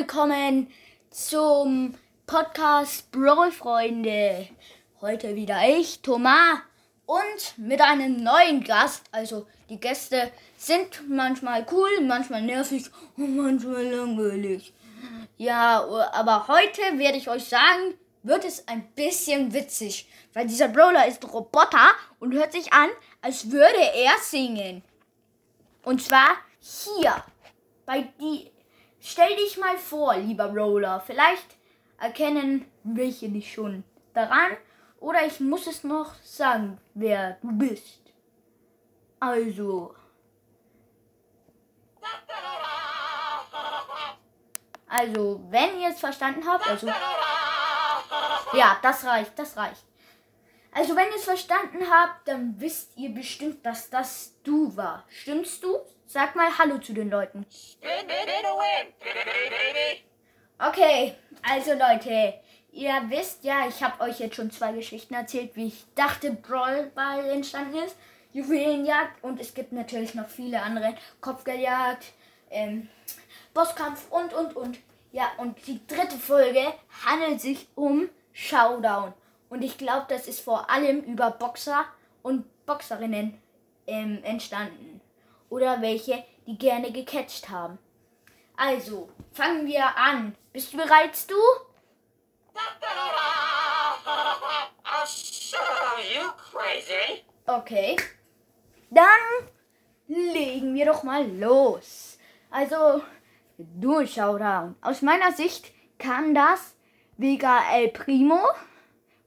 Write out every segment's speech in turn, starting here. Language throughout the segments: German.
willkommen zum Podcast Brawl Freunde. Heute wieder ich, Thomas, und mit einem neuen Gast. Also die Gäste sind manchmal cool, manchmal nervig und manchmal langweilig. Ja, aber heute werde ich euch sagen, wird es ein bisschen witzig, weil dieser Brawler ist Roboter und hört sich an, als würde er singen. Und zwar hier bei die Stell dich mal vor, lieber Roller. Vielleicht erkennen welche dich schon daran. Oder ich muss es noch sagen, wer du bist. Also. Also, wenn ihr es verstanden habt, also. Ja, das reicht, das reicht. Also, wenn ihr es verstanden habt, dann wisst ihr bestimmt, dass das du war. Stimmst du? Sag mal Hallo zu den Leuten. Okay, also Leute, ihr wisst ja, ich habe euch jetzt schon zwei Geschichten erzählt, wie ich dachte, Brawl Ball entstanden ist. Juwelenjagd und es gibt natürlich noch viele andere. Kopfgeldjagd, ähm, Bosskampf und, und, und. Ja, und die dritte Folge handelt sich um Showdown. Und ich glaube, das ist vor allem über Boxer und Boxerinnen ähm, entstanden oder welche, die gerne gecatcht haben. Also, fangen wir an. Bist du bereit, du? Okay. Dann legen wir doch mal los. Also, du Showdown. Aus meiner Sicht kann das Vega El Primo,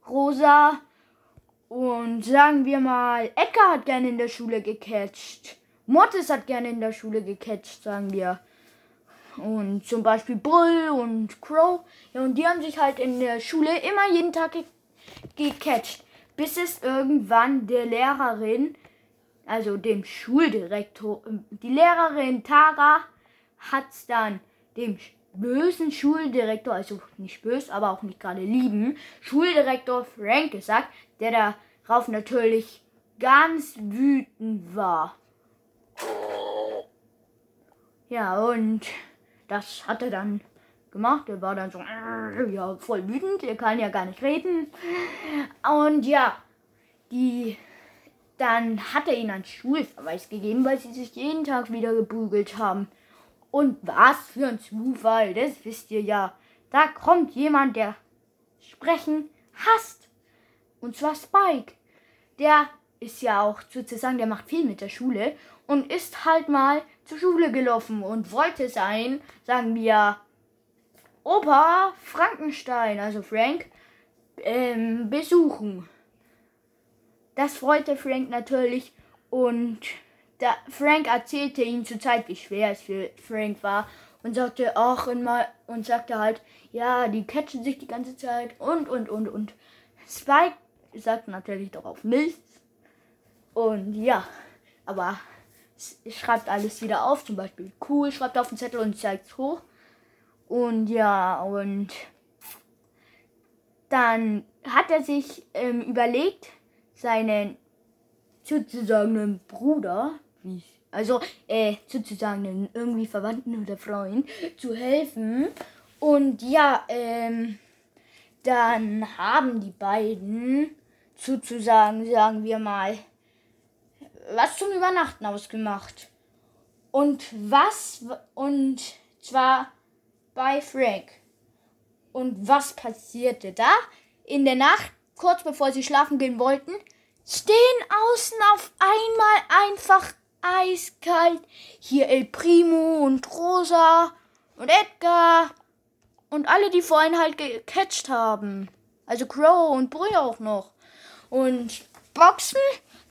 Rosa und sagen wir mal, Edgar hat gerne in der Schule gecatcht. Mortis hat gerne in der Schule gecatcht, sagen wir. Und zum Beispiel Bull und Crow. Ja, und die haben sich halt in der Schule immer jeden Tag ge gecatcht. Bis es irgendwann der Lehrerin, also dem Schuldirektor, die Lehrerin Tara hat es dann dem bösen Schuldirektor, also nicht bös, aber auch nicht gerade lieben, Schuldirektor Frank gesagt, der darauf natürlich ganz wütend war. Ja, und das hat er dann gemacht. Er war dann so, ja, voll wütend. Er kann ja gar nicht reden. Und ja, die, dann hat er ihnen einen Schulverweis gegeben, weil sie sich jeden Tag wieder gebügelt haben. Und was für ein Zufall, das wisst ihr ja. Da kommt jemand, der sprechen hasst. Und zwar Spike. Der ist ja auch sozusagen, der macht viel mit der Schule und ist halt mal zur Schule gelaufen und wollte sein, sagen wir, Opa Frankenstein, also Frank, ähm, besuchen. Das freute Frank natürlich und da Frank erzählte ihm zur Zeit, wie schwer es für Frank war und sagte auch immer und sagte halt, ja, die catchen sich die ganze Zeit und und und und. Spike sagt natürlich darauf nichts und ja, aber schreibt alles wieder auf, zum Beispiel cool, schreibt auf den Zettel und zeigt es hoch. Und ja, und dann hat er sich ähm, überlegt, seinen sozusagen Bruder, also äh, sozusagen irgendwie Verwandten oder Freund, zu helfen. Und ja, ähm, dann haben die beiden sozusagen, sagen wir mal, was zum Übernachten ausgemacht. Und was, und zwar bei Frank. Und was passierte da? In der Nacht, kurz bevor sie schlafen gehen wollten, stehen außen auf einmal einfach eiskalt hier El Primo und Rosa und Edgar und alle, die vorhin halt gecatcht haben. Also Crow und Brühe auch noch. Und Boxen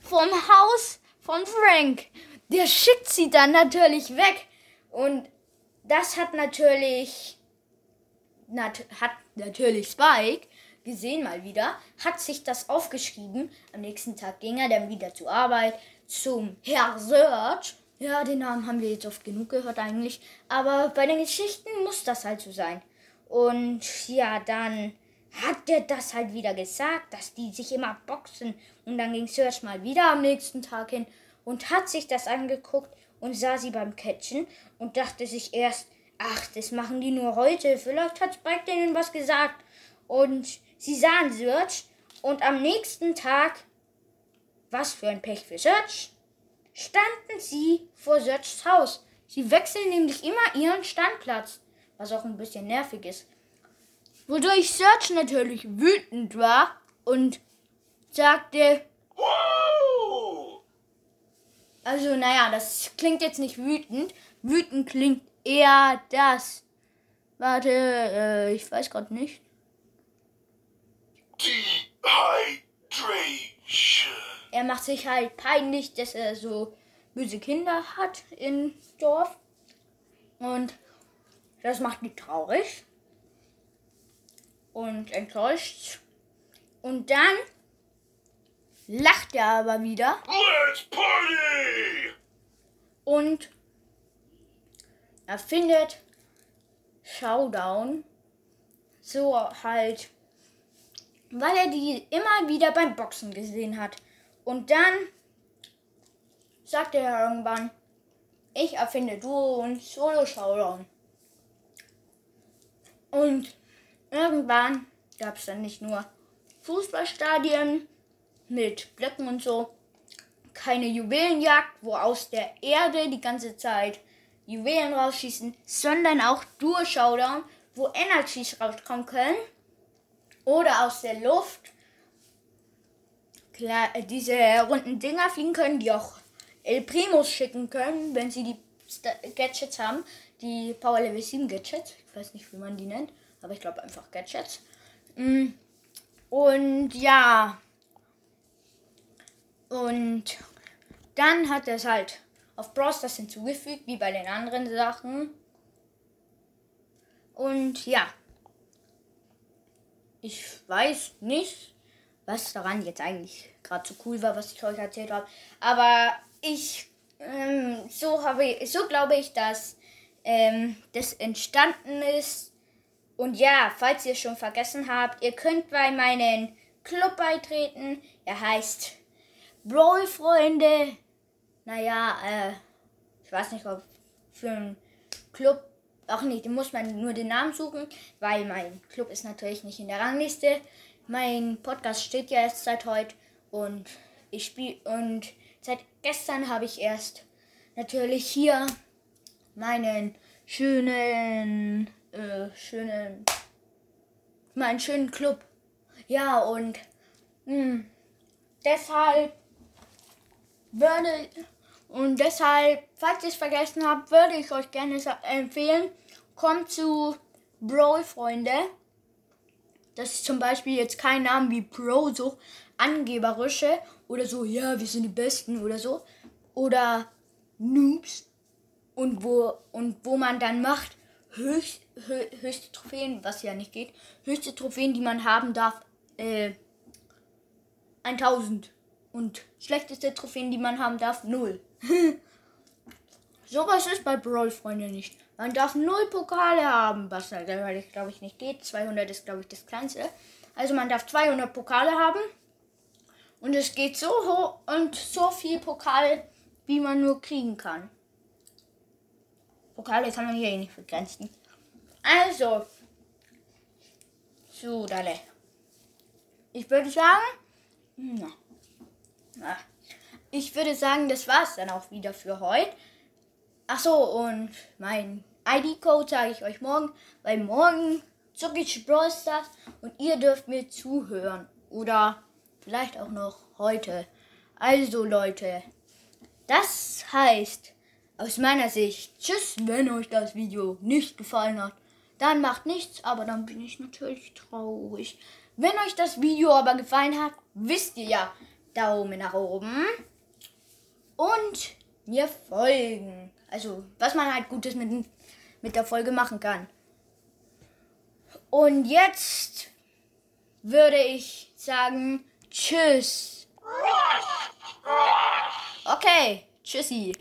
vom Haus von Frank. Der schickt sie dann natürlich weg. Und das hat natürlich, nat hat natürlich Spike gesehen mal wieder, hat sich das aufgeschrieben. Am nächsten Tag ging er dann wieder zur Arbeit zum Herr Search. Ja, den Namen haben wir jetzt oft genug gehört eigentlich. Aber bei den Geschichten muss das halt so sein. Und ja, dann hat der das halt wieder gesagt, dass die sich immer boxen. Und dann ging Search mal wieder am nächsten Tag hin und hat sich das angeguckt und sah sie beim Catchen und dachte sich erst, ach, das machen die nur heute. Vielleicht hat Spike denen was gesagt. Und sie sahen Search und am nächsten Tag, was für ein Pech für Search, standen sie vor Searchs Haus. Sie wechseln nämlich immer ihren Standplatz, was auch ein bisschen nervig ist. Wodurch Search natürlich wütend war und sagte, also naja, das klingt jetzt nicht wütend. Wütend klingt eher das. Warte, äh, ich weiß gerade nicht. Er sich halt peinlich, dass er so böse Kinder hat im Dorf. Und das macht ihn traurig und enttäuscht. Und dann lacht er aber wieder Let's party! und erfindet Showdown. So halt, weil er die immer wieder beim Boxen gesehen hat. Und dann sagt er irgendwann, ich erfinde Duo und Solo Showdown. Und irgendwann gab es dann nicht nur Fußballstadien mit Blöcken und so, keine Juwelenjagd, wo aus der Erde die ganze Zeit Juwelen rausschießen, sondern auch Duo Showdown, wo Energies rauskommen können oder aus der Luft klar, äh, diese runden Dinger fliegen können, die auch El Primos schicken können, wenn sie die Gadgets haben, die Power Level 7 Gadgets. Ich weiß nicht, wie man die nennt, aber ich glaube einfach Gadgets. Mm. Und ja. Und dann hat er es halt auf Brawl Stars hinzugefügt, wie bei den anderen Sachen. Und ja. Ich weiß nicht, was daran jetzt eigentlich gerade so cool war, was ich euch erzählt habe. Aber ich, ähm, so habe so glaube ich, dass ähm, das entstanden ist. Und ja, falls ihr es schon vergessen habt, ihr könnt bei meinen Club beitreten. Er heißt Brawl Freunde. Naja, äh, ich weiß nicht, ob für einen Club. Ach nicht, muss man nur den Namen suchen, weil mein Club ist natürlich nicht in der Rangliste. Mein Podcast steht ja erst seit heute und ich spiele und seit gestern habe ich erst natürlich hier meinen schönen, äh, schönen, meinen schönen Club. Ja, und mh, deshalb würde und deshalb, falls ihr es vergessen habt, würde ich euch gerne empfehlen, kommt zu Brawl Freunde. Das ist zum Beispiel jetzt kein Name wie Pro, so angeberische oder so, ja, wir sind die Besten oder so. Oder Noobs. Und wo, und wo man dann macht, höchst, hö, höchste Trophäen, was ja nicht geht, höchste Trophäen, die man haben darf, äh, 1000. Und schlechteste Trophäen, die man haben darf, 0. Sowas ist bei Brawl Freunde nicht. Man darf 0 Pokale haben, was natürlich, glaube ich, nicht geht. 200 ist, glaube ich, das kleinste. Also man darf 200 Pokale haben. Und es geht so hoch und so viel Pokale, wie man nur kriegen kann. Pokale kann man hier eh nicht begrenzen. Also, so, Dalle. Ich würde sagen, na, na, ich würde sagen, das war's dann auch wieder für heute. Ach so, und mein ID-Code sage ich euch morgen, weil morgen zocke ich Brawl Stars und ihr dürft mir zuhören. Oder vielleicht auch noch heute. Also Leute, das heißt aus meiner Sicht, tschüss, wenn euch das Video nicht gefallen hat. Dann macht nichts, aber dann bin ich natürlich traurig. Wenn euch das Video aber gefallen hat, wisst ihr ja, Daumen nach oben und mir folgen. Also, was man halt Gutes mit, mit der Folge machen kann. Und jetzt würde ich sagen, tschüss. Okay, tschüssi.